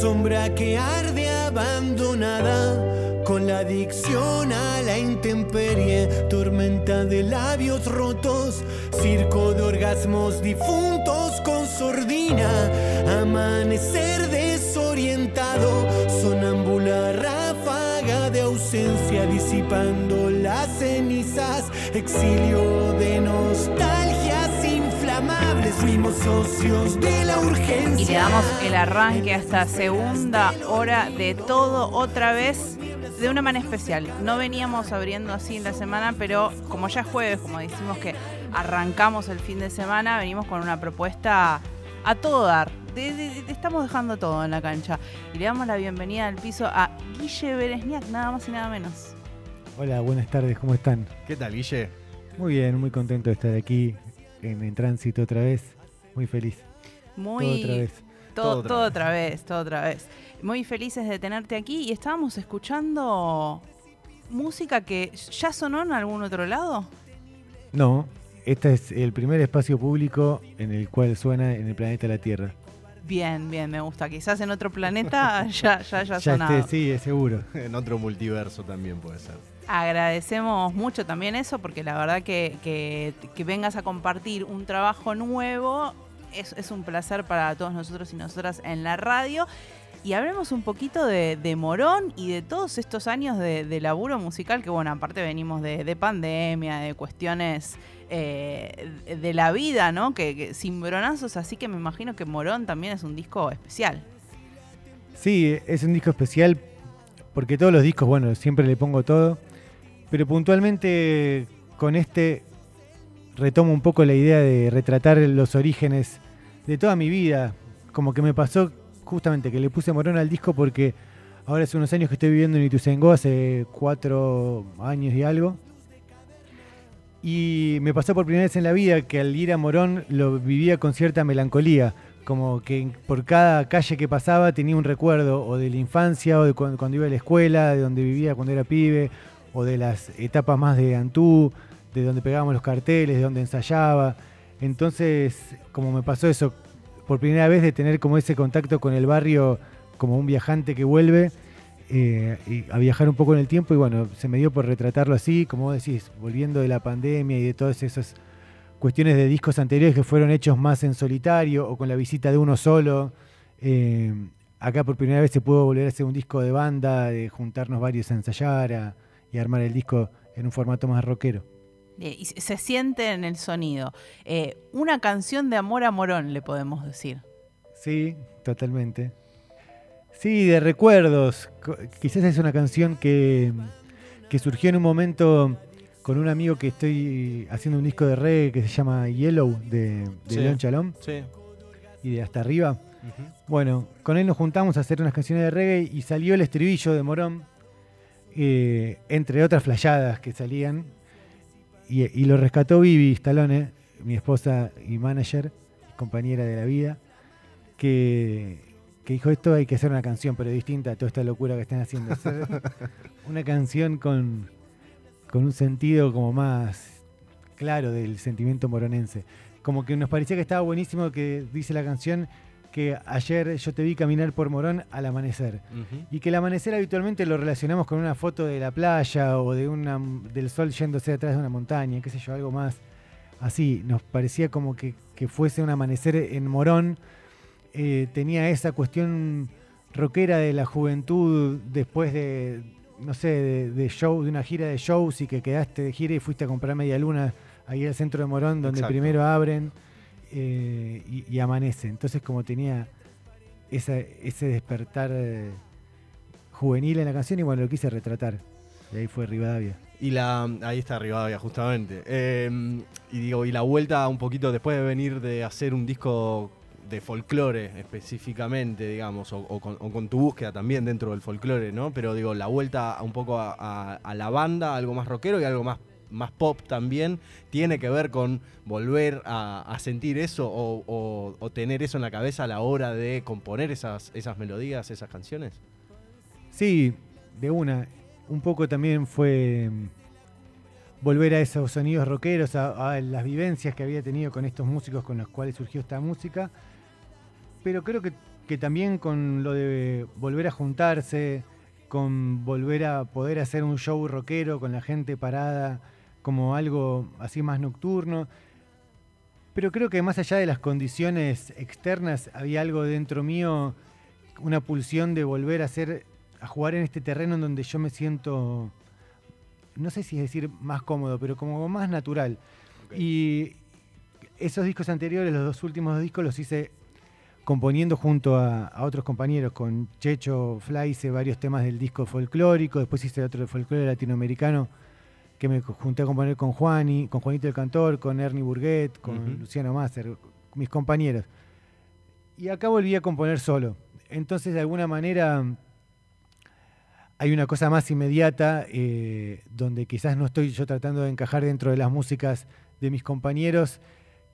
Sombra que arde abandonada, con la adicción a la intemperie, tormenta de labios rotos, circo de orgasmos difuntos con sordina, amanecer desorientado, disipando las cenizas, exilio de nostalgias inflamables, fuimos socios de la urgencia. Y le damos el arranque a esta segunda hora de todo otra vez de una manera especial. No veníamos abriendo así en la semana, pero como ya es jueves, como decimos que arrancamos el fin de semana, venimos con una propuesta a todo dar. De- de- de- estamos dejando todo en la cancha. Y le damos la bienvenida al piso a Guille Beresniak, nada más y nada menos. Hola, buenas tardes, ¿cómo están? ¿Qué tal, Guille? Muy bien, muy contento de estar aquí en, en tránsito otra vez. Muy feliz. Muy Todo otra vez. Todo, Todo otra todo vez. otra vez, todo otra vez. Muy felices de tenerte aquí y estábamos escuchando música que ya sonó en algún otro lado. No, este es el primer espacio público en el cual suena en el planeta la Tierra. Bien, bien, me gusta. Quizás en otro planeta ya, ya, ya Ya sonado. esté, sí, es seguro. En otro multiverso también puede ser. Agradecemos mucho también eso porque la verdad que, que- que vengas a compartir un trabajo nuevo es, es un placer para todos nosotros y nosotras en la radio. Y hablemos un poquito de, de Morón y de todos estos años de, de laburo musical, que bueno, aparte venimos de, de pandemia, de cuestiones eh, de la vida, ¿no? Que, que sin así que me imagino que Morón también es un disco especial. Sí, es un disco especial porque todos los discos, bueno, siempre le pongo todo. Pero puntualmente con este retomo un poco la idea de retratar los orígenes de toda mi vida. Como que me pasó justamente que le puse Morón al disco porque ahora hace unos años que estoy viviendo en Ituzaingó, hace cuatro años y algo. Y me pasó por primera vez en la vida que al ir a Morón lo vivía con cierta melancolía. Como que por cada calle que pasaba tenía un recuerdo o de la infancia o de cuando, cuando iba a la escuela, de donde vivía cuando era pibe, o de las etapas más de Antú, de donde pegábamos los carteles, de donde ensayaba. Entonces, como me pasó eso, por primera vez de tener como ese contacto con el barrio como un viajante que vuelve eh, y a viajar un poco en el tiempo y bueno, se me dio por retratarlo así, como vos decís, volviendo de la pandemia y de todas esas cuestiones de discos anteriores que fueron hechos más en solitario o con la visita de uno solo. Eh, acá por primera vez se pudo volver a hacer un disco de banda, de juntarnos varios a ensayar a- y armar el disco en un formato más rockero. Y se se siente en el sonido. Eh, una canción de amor a Morón, le podemos decir. Sí, totalmente. Sí, de recuerdos. Quizás es una canción que, que surgió en un momento con un amigo que estoy haciendo un disco de reggae que se llama Yellow de, de Sí. León Chalón Sí. y de Hasta Arriba. Bueno, con él nos juntamos a hacer unas canciones de reggae y salió el estribillo de Morón, eh, entre otras flayadas que salían. Y, y lo rescató Vivi Stallone, mi esposa y manager, compañera de la vida, que, que dijo esto hay que hacer una canción, pero distinta a toda esta locura que están haciendo. Hacer una canción con, con un sentido como más claro del sentimiento moronense. Como que nos parecía que estaba buenísimo que dice la canción que ayer yo te vi caminar por Morón al amanecer. Y que el amanecer habitualmente lo relacionamos con una foto de la playa o de una, del sol yéndose atrás de una montaña, qué sé yo, algo más así. Nos parecía como que, que fuese un amanecer en Morón. Eh, tenía esa cuestión rockera de la juventud después de, no sé, de, de show, de una gira de shows y que quedaste de gira y fuiste a comprar media luna ahí al centro de Morón, donde Exacto. primero abren eh, y, y amanece. Entonces como tenía esa- ese despertar eh, juvenil en la canción y bueno, lo quise retratar. Y ahí fue Rivadavia. Y la, ahí está Rivadavia, justamente. Eh, y digo, y la vuelta un poquito después de venir de hacer un disco de folclore específicamente, digamos, o, con, tu búsqueda también dentro del folclore, ¿no? Pero digo, la vuelta un poco a, la banda, algo más rockero y algo más, más pop también, tiene que ver con volver a, sentir eso o, tener eso en la cabeza a la hora de componer esas, esas melodías, esas canciones. Sí, de una. Un poco también fue mm, volver a esos sonidos rockeros, a las vivencias que había tenido con estos músicos con los cuales surgió esta música. Pero creo que, que también con lo de volver a juntarse, con volver a poder hacer un show rockero con la gente parada, como algo así más nocturno. Pero creo que más allá de las condiciones externas, había algo dentro mío, una pulsión de volver a hacer, a jugar en este terreno en donde yo me siento, no sé si es decir más cómodo, pero como más natural. Y esos discos anteriores, los dos últimos dos discos, los hice componiendo junto a, a otros compañeros. Con Checho Fly hice varios temas del disco folclórico, después hice otro de folclore latinoamericano que me junté a componer con Juani, con Juanito el Cantor, con Ernie Burguet, con. Luciano Masser, mis compañeros. Y acá volví a componer solo. Entonces, de alguna manera, hay una cosa más inmediata, eh, donde quizás no estoy yo tratando de encajar dentro de las músicas de mis compañeros,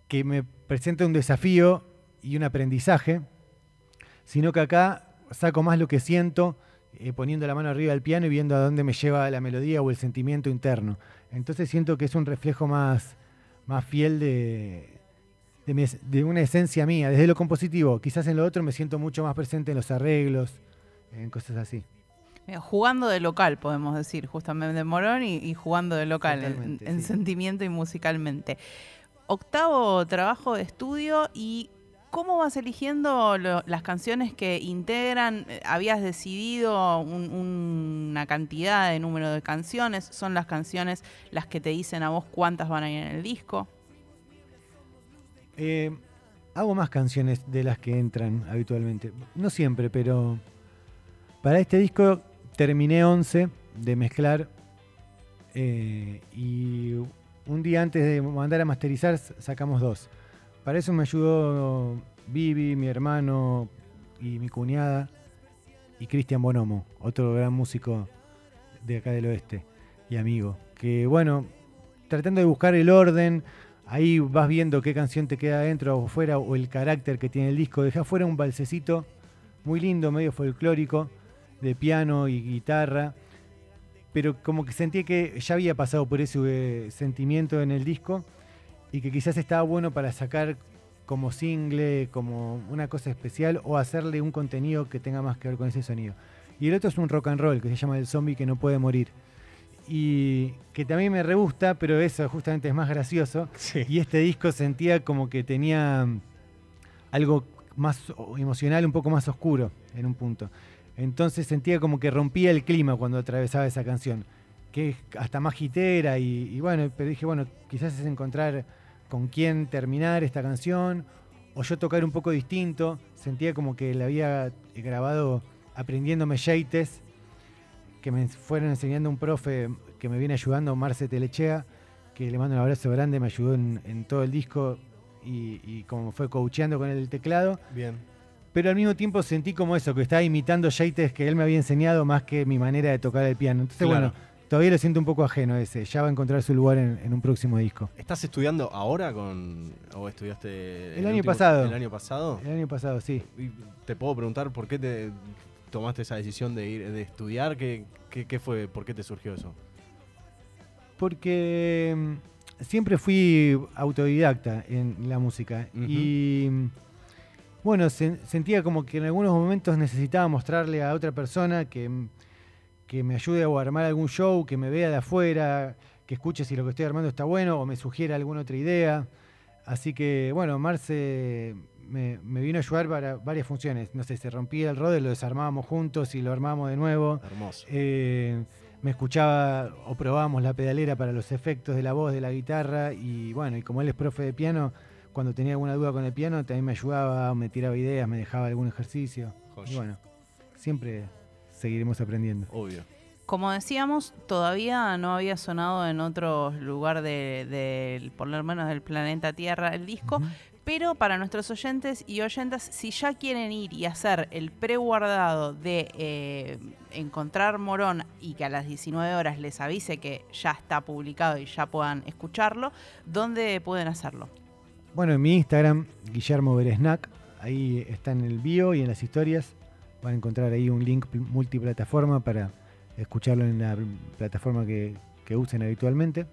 que me presenta un desafío y un aprendizaje, sino que acá saco más lo que siento, eh, poniendo la mano arriba del piano y viendo a dónde me lleva la melodía o el sentimiento interno. Entonces siento que es un reflejo más, más fiel de, de, mi es- de una esencia mía, desde lo compositivo. Quizás en lo otro me siento mucho más presente en los arreglos, en cosas así. Mira, Jugando de local, podemos decir, justamente de Morón y, y jugando de local, en, Totalmente, en sí. sentimiento y musicalmente. Octavo trabajo de estudio y ¿cómo vas eligiendo las canciones que integran? Eh, ¿Habías decidido un- una cantidad de número de canciones? ¿Son las canciones las que te dicen a vos cuántas van a ir en el disco? Eh, hago más canciones de las que entran habitualmente. No siempre, pero para este disco terminé 11 de mezclar eh, y un día antes de mandar a masterizar sacamos dos. Para eso me ayudó Vivi, mi hermano y mi cuñada y Cristian Bonomo, otro gran músico de acá del oeste y amigo. Que bueno, tratando de buscar el orden, ahí vas viendo qué canción te queda adentro o fuera o el carácter que tiene el disco. Dejé afuera un balsecito muy lindo, medio folclórico, de piano y guitarra, pero como que sentí que ya había pasado por ese sentimiento en el disco y que quizás estaba bueno para sacar como single, como una cosa especial o hacerle un contenido que tenga más que ver con ese sonido. Y el otro es un rock and roll que se llama El zombie que no puede morir. Y que también me re gusta, pero eso justamente es más gracioso. Sí. Y este disco sentía como que tenía mm, algo más emocional, un poco más oscuro en un punto. Entonces sentía como que rompía el clima cuando atravesaba esa canción, que es hasta más hitera y, y bueno, pero dije, bueno, quizás es encontrar con quién terminar esta canción o yo tocar un poco distinto. Sentía como que la había grabado aprendiéndome yates que me fueron enseñando un profe que me viene ayudando, Marce Telechea, que le mando un abrazo grande, me ayudó en, en todo el disco y, y como fue coacheando con el teclado. Bien. Pero al mismo tiempo sentí como eso, que estaba imitando yates que él me había enseñado más que mi manera de tocar el piano. Entonces, Claro. bueno, todavía lo siento un poco ajeno ese. Ya va a encontrar su lugar en, en un próximo disco. ¿Estás estudiando ahora con o estudiaste El año pasado. El año pasado. El año pasado, sí. Y te puedo preguntar por qué te tomaste esa decisión de ir de estudiar, qué, qué, qué fue, por qué te surgió eso. Porque mm, siempre fui autodidacta en la música. Y mm, bueno, sen- sentía como que en algunos momentos necesitaba mostrarle a otra persona que, mm, que me ayude a armar algún show, que me vea de afuera, que escuche si lo que estoy armando está bueno o me sugiera alguna otra idea. Así que, bueno, Marce me, me vino a ayudar para varias funciones. No sé, se rompía el rode, lo desarmábamos juntos y lo armábamos de nuevo. Hermoso. Eh, me escuchaba o probábamos la pedalera para los efectos de la voz, de la guitarra y bueno, y como él es profe de piano, cuando tenía alguna duda con el piano también me ayudaba, me tiraba ideas, me dejaba algún ejercicio. Y bueno, siempre seguiremos aprendiendo. Obvio. Como decíamos, todavía no había sonado en otro lugar de, del- por lo menos del planeta Tierra el disco, pero para nuestros oyentes y oyentas, si ya quieren ir y hacer el preguardado de eh, encontrar Morón y que a las 19 horas les avise que ya está publicado y ya puedan escucharlo, ¿dónde pueden hacerlo? Bueno, en mi Instagram, Guillermo Beresnac, ahí está en el bio y en las historias. Van a encontrar ahí un link pl- multiplataforma para escucharlo en la plataforma que, que usen habitualmente.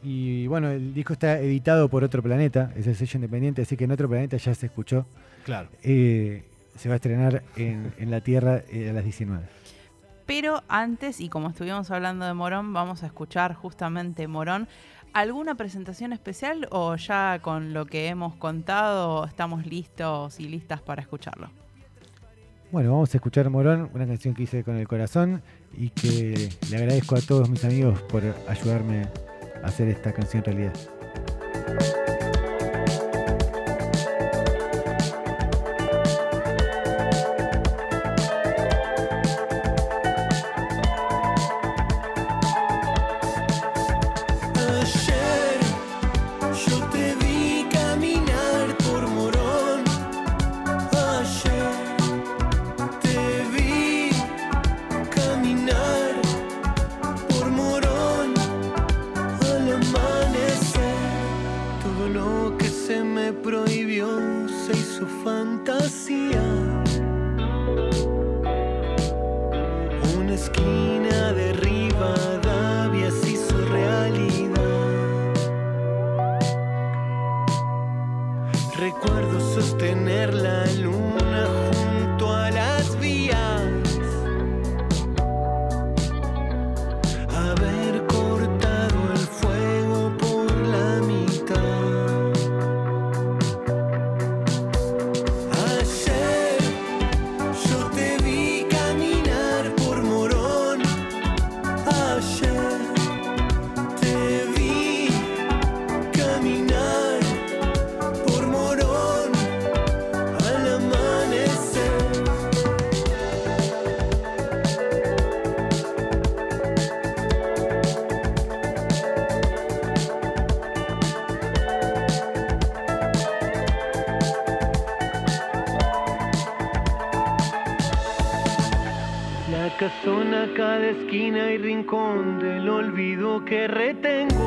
Y bueno, el disco está editado por Otro Planeta, es el sello independiente, así que en Otro Planeta ya se escuchó. Claro. Eh, se va a estrenar en, en la Tierra eh, a las 19. Pero antes, y como estuvimos hablando de Morón, vamos a escuchar justamente Morón. ¿Alguna presentación especial o ya con lo que hemos contado estamos listos y listas para escucharlo? Bueno, vamos a escuchar Morón, una canción que hice con el corazón y que le agradezco a todos mis amigos por ayudarme a hacer esta canción realidad. Una esquina de Rivadavia esquina y rincón del olvido que retengo.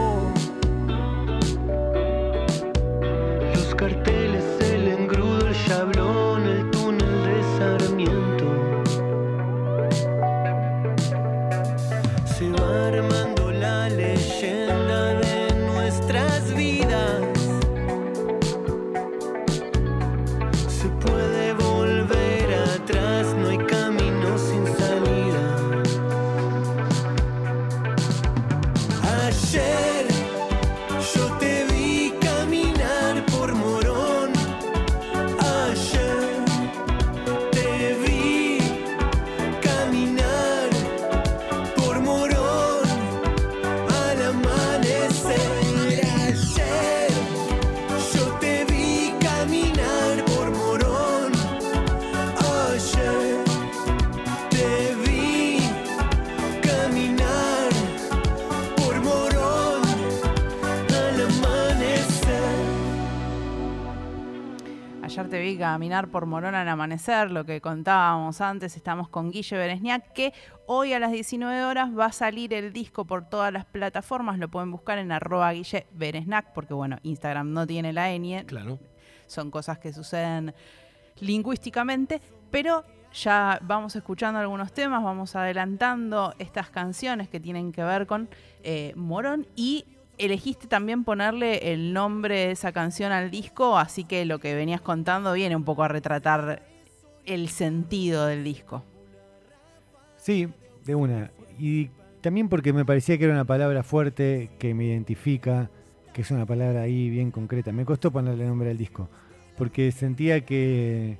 Caminar por Morón al amanecer, lo que contábamos antes, estamos con Guille Beresniak, que hoy a las 19 horas va a salir el disco por todas las plataformas, lo pueden buscar en arroba Guille Beresnac, porque bueno, Instagram no tiene la ñ, Claro. son cosas que suceden lingüísticamente, pero ya vamos escuchando algunos temas, vamos adelantando estas canciones que tienen que ver con eh, Morón y elegiste también ponerle el nombre de esa canción al disco, así que lo que venías contando viene un poco a retratar el sentido del disco. Sí, de una. Y también porque me parecía que era una palabra fuerte, que me identifica, que es una palabra ahí bien concreta. Me costó ponerle nombre al disco, porque sentía que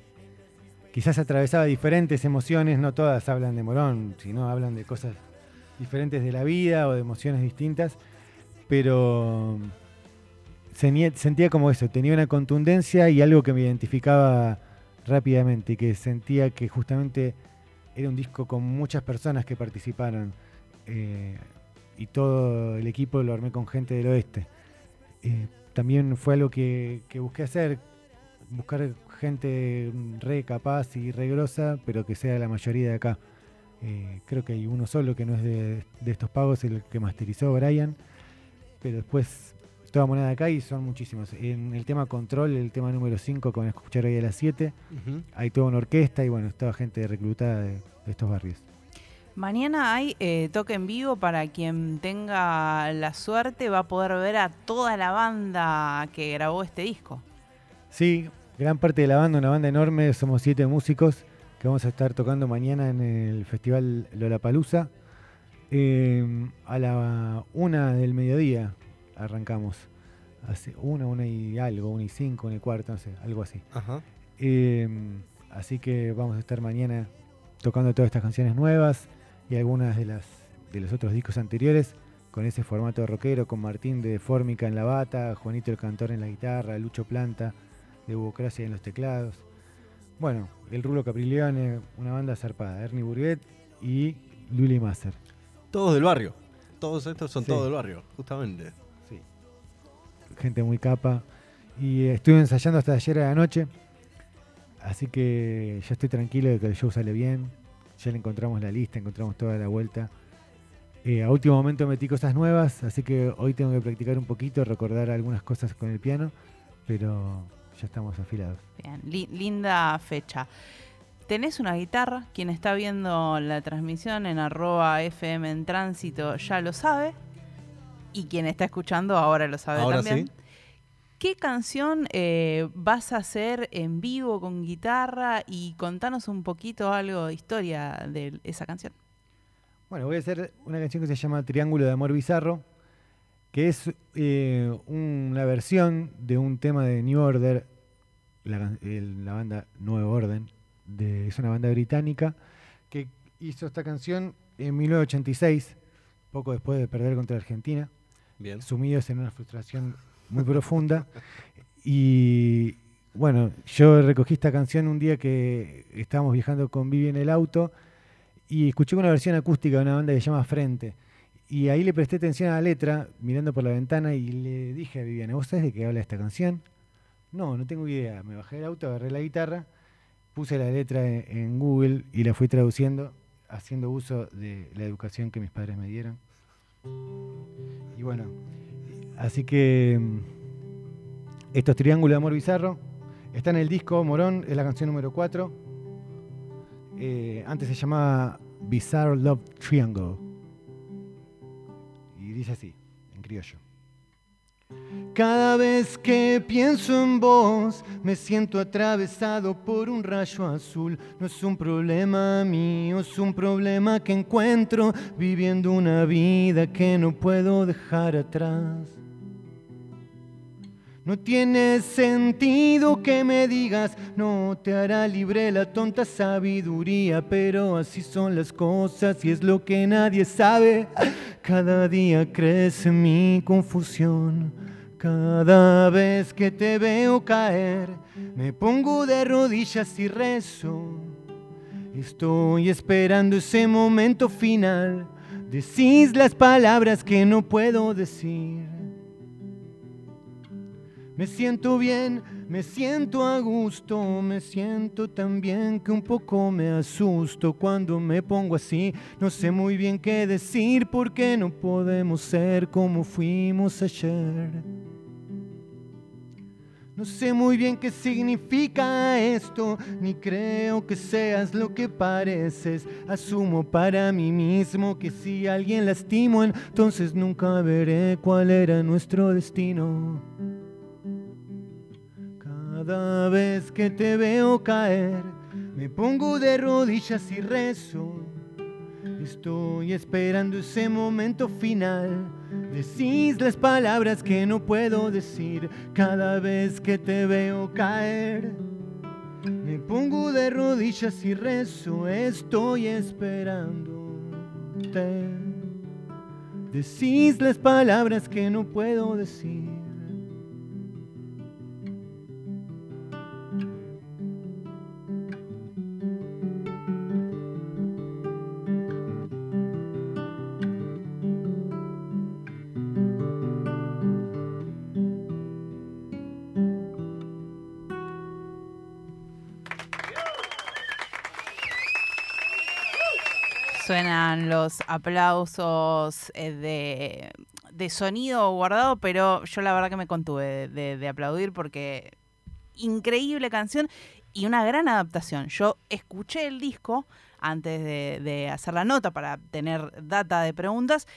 quizás atravesaba diferentes emociones, no todas hablan de Morón, sino hablan de cosas diferentes de la vida o de emociones distintas, pero sentía, como eso, tenía una contundencia y algo que me identificaba rápidamente que sentía que justamente era un disco con muchas personas que participaron eh, y todo el equipo lo armé con gente del oeste. Eh, también fue algo que, que busqué hacer, buscar gente re capaz y re grosa, pero que sea la mayoría de acá. Eh, creo que hay uno solo que no es de, de estos pagos, el que masterizó Brian, pero después toda moneda de acá y son muchísimos. En el tema control, el tema número 5 que van a escuchar hoy a las 7, Ujú. hay toda una orquesta y bueno, toda gente reclutada de, de estos barrios. Mañana hay eh, toque en vivo para quien tenga la suerte, va a poder ver a toda la banda que grabó este disco. Sí, gran parte de la banda, una banda enorme, somos siete músicos que vamos a estar tocando mañana en el Festival Lollapalooza. Eh, a la una del mediodía arrancamos. Hace una, una y algo, una y cinco, una y cuarto, no sé, algo así. Ajá. Eh, así que vamos a estar mañana tocando todas estas canciones nuevas y algunas de las de los otros discos anteriores con ese formato rockero, con Martín de Fórmica en la bata, Juanito el Cantor en la guitarra, Lucho Planta de Bucracia en los teclados. Bueno, el Rulo Caprileone, una banda zarpada, Ernie Burguet y Luli Masser. Todos del barrio. Todos estos son Sí. todos del barrio, justamente. Sí. Gente muy capa. Y eh, estuve ensayando hasta ayer a la noche. Así que ya estoy tranquilo de que el show sale bien. Ya le encontramos la lista, encontramos toda la vuelta. Eh, a último momento metí cosas nuevas, así que hoy tengo que practicar un poquito, recordar algunas cosas con el piano, pero ya estamos afilados. Bien, li- linda fecha. Tenés una guitarra, quien está viendo la transmisión en arroba FM en tránsito ya lo sabe, y quien está escuchando ahora lo sabe Ahora también. sí. ¿Qué canción eh, vas a hacer en vivo con guitarra? Y contanos un poquito algo de historia de esa canción. Bueno, voy a hacer una canción que se llama Triángulo de Amor Bizarro, que es eh, una versión de un tema de New Order, la, el- la banda Nuevo Orden, de, es una banda británica, que hizo esta canción en 1986, poco después de perder contra Argentina, Bien. sumidos en una frustración muy profunda. Y bueno, yo recogí esta canción un día que estábamos viajando con Vivi en el auto y escuché una versión acústica de una banda que se llama Frente. Y ahí le presté atención a la letra, mirando por la ventana, y le dije a Viviana, ¿vos sabés de qué habla esta canción? No, no tengo idea. Me bajé del auto, agarré la guitarra, puse la letra en, Google y la fui traduciendo, haciendo uso de la educación que mis padres me dieron. Y bueno, así que mm, estos Triángulos de Amor Bizarro está en el disco Morón, es la canción número 4. Eh, antes se llamaba Bizarre Love Triangle. Y dice así, en criollo. Cada vez que pienso en vos, me siento atravesado por un rayo azul. No es un problema mío, es un problema que encuentro viviendo una vida que no puedo dejar atrás. No tiene sentido que me digas, no te hará libre la tonta sabiduría, pero así son las cosas y es lo que nadie sabe. Cada día crece mi confusión. Cada vez que te veo caer, me pongo de rodillas y rezo. Estoy esperando ese momento final. Decís las palabras que no puedo decir. Me siento bien, me siento a gusto, me siento tan bien que un poco me asusto cuando me pongo así. No sé muy bien qué decir porque no podemos ser como fuimos ayer. No sé muy bien qué significa esto, ni creo que seas lo que pareces. Asumo para mí mismo que si alguien lastimo, entonces nunca veré cuál era nuestro destino. Cada vez que te veo caer, me pongo de rodillas y rezo. Estoy esperando ese momento final. Decís las palabras que no puedo decir cada vez que te veo caer. Me pongo de rodillas y rezo, estoy esperándote. Decís las palabras que no puedo decir. Suenan los aplausos eh, de, de sonido guardado, pero yo la verdad que me contuve de, aplaudir porque increíble canción y una gran adaptación. Yo escuché el disco antes de, de hacer la nota para tener data de preguntas.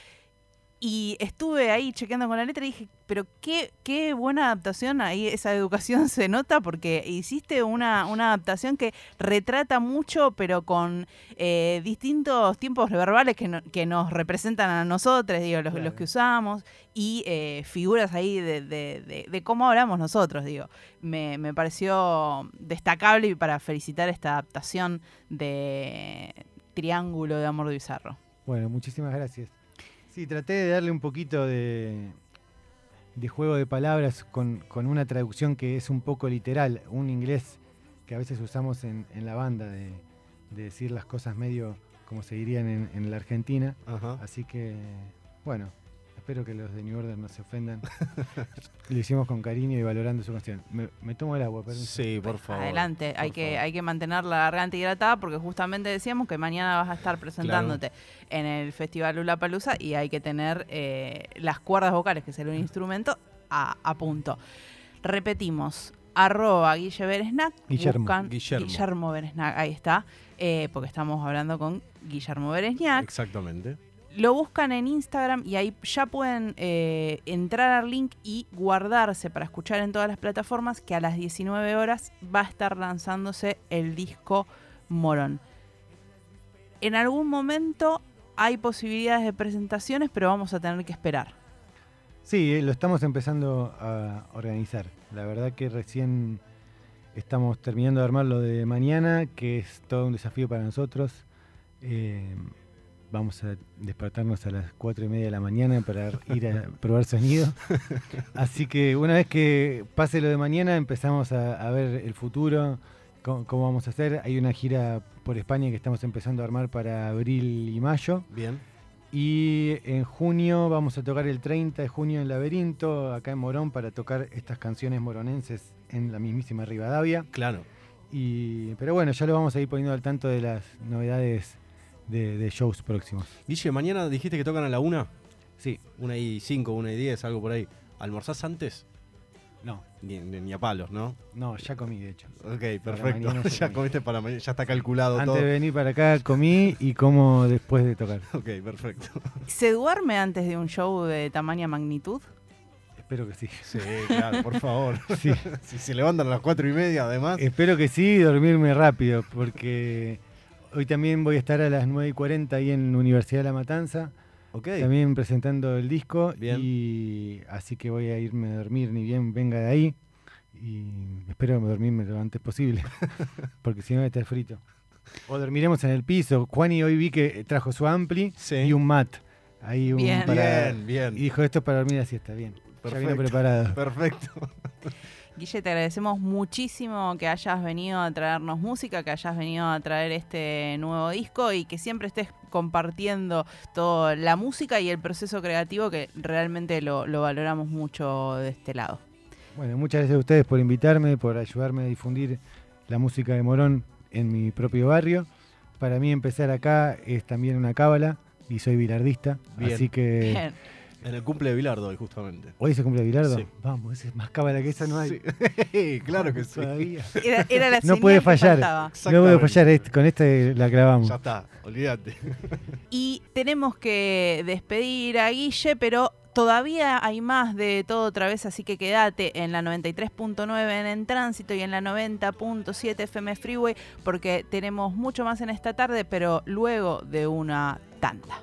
Y estuve ahí chequeando con la letra y dije, pero qué, qué buena adaptación ahí, esa educación se nota porque hiciste una, una adaptación que retrata mucho, pero con eh, distintos tiempos verbales que, no- que nos representan a nosotros, digo, los, Claro. los que usamos, y eh, figuras ahí de, de- de- de cómo hablamos nosotros, digo. Me, me pareció destacable y para felicitar esta adaptación de Triángulo de Amor Bizarro. Bueno, muchísimas gracias. Sí, traté de darle un poquito de, de juego de palabras con, con una traducción que es un poco literal, un inglés que a veces usamos en, en la banda, de, de decir las cosas medio como se dirían en, en la Argentina. Ajá. Así que, bueno, espero que los de New Order no se ofendan. Lo hicimos con cariño y valorando su canción. Me, me tomo el agua, permiso. Sí, por favor. Adelante, hay que, hay que mantener la garganta hidratada porque justamente decíamos que mañana vas a estar presentándote en el Festival Lula Palusa y hay que tener eh, las cuerdas vocales, que es el instrumento, a, a punto. Repetimos, arroba Guille Beresnac, Guillermo. buscan Guillermo. Guillermo Beresnac, ahí está, eh, porque estamos hablando con Guillermo Beresnac. Exactamente. Lo buscan en Instagram y ahí ya pueden eh, entrar al link y guardarse para escuchar en todas las plataformas que a las 19 horas va a estar lanzándose el disco Morón. En algún momento hay posibilidades de presentaciones, pero vamos a tener que esperar. Sí, eh, lo estamos empezando a organizar. La verdad que recién estamos terminando de armar lo de mañana, que es todo un desafío para nosotros. Eh, vamos a despertarnos a las cuatro y media de la mañana para ir a probar sonido. Así que una vez que pase lo de mañana empezamos a, a ver el futuro, cómo, cómo vamos a hacer. Hay una gira por España que estamos empezando a armar para abril y mayo. Bien. Y en junio vamos a tocar el 30 de junio en Laberinto, acá en Morón, para tocar estas canciones moronenses en la mismísima Rivadavia. Claro. Y, pero bueno, ya lo vamos a ir poniendo al tanto de las novedades de, de shows próximos. Guille, mañana dijiste que tocan a la una. Sí, Una y cinco, una y diez, algo por ahí. ¿Almorzás antes? no, Ni, ni- ni a palos, ¿no? no, ya comí de hecho. Ok, perfecto. ya comí. comiste para mañana, ya está calculado Antes todo. de venir para acá comí y como después de tocar. Ok, perfecto. ¿Se duerme antes de un show de tamaña magnitud? Espero que sí. Sí, claro, por favor. Sí. si se levantan a las cuatro y media, además. Espero que sí, y dormirme rápido, porque hoy también voy a estar a las 9 y 40 ahí en la Universidad de La Matanza. También presentando el disco Bien. y así que voy a irme a dormir ni bien venga de ahí y espero dormirme lo antes posible porque si no voy a estar frito. O dormiremos en el piso. Juani hoy vi que trajo su ampli Sí. y un mat. Ahí un Bien. para- Bien, bien. Y dijo esto es para dormir así está bien. Ya vino Perfecto. preparado. Perfecto. Guille, te agradecemos muchísimo que hayas venido a traernos música, que hayas venido a traer este nuevo disco y que siempre estés compartiendo toda la música y el proceso creativo que realmente lo, lo valoramos mucho de este lado. Bueno, muchas gracias a ustedes por invitarme, por ayudarme a difundir la música de Morón en mi propio barrio. Para mí empezar acá es también una cábala y soy bilardista, Bien. así que Bien. En el cumple de Bilardo hoy, justamente. hoy se cumple Bilardo. Sí. Vamos, ese es más cábala que esa no hay. Sí, claro que sí. Todavía. Era, era la No puede fallar. No puede fallar, este- con este la clavamos. Ya está, olvídate. Y tenemos que despedir a Guille, pero todavía hay más de todo otra vez, así que quédate en la 93.9 en, en tránsito y en la 90.7 FM Freeway, porque tenemos mucho más en esta tarde, pero luego de una tanda.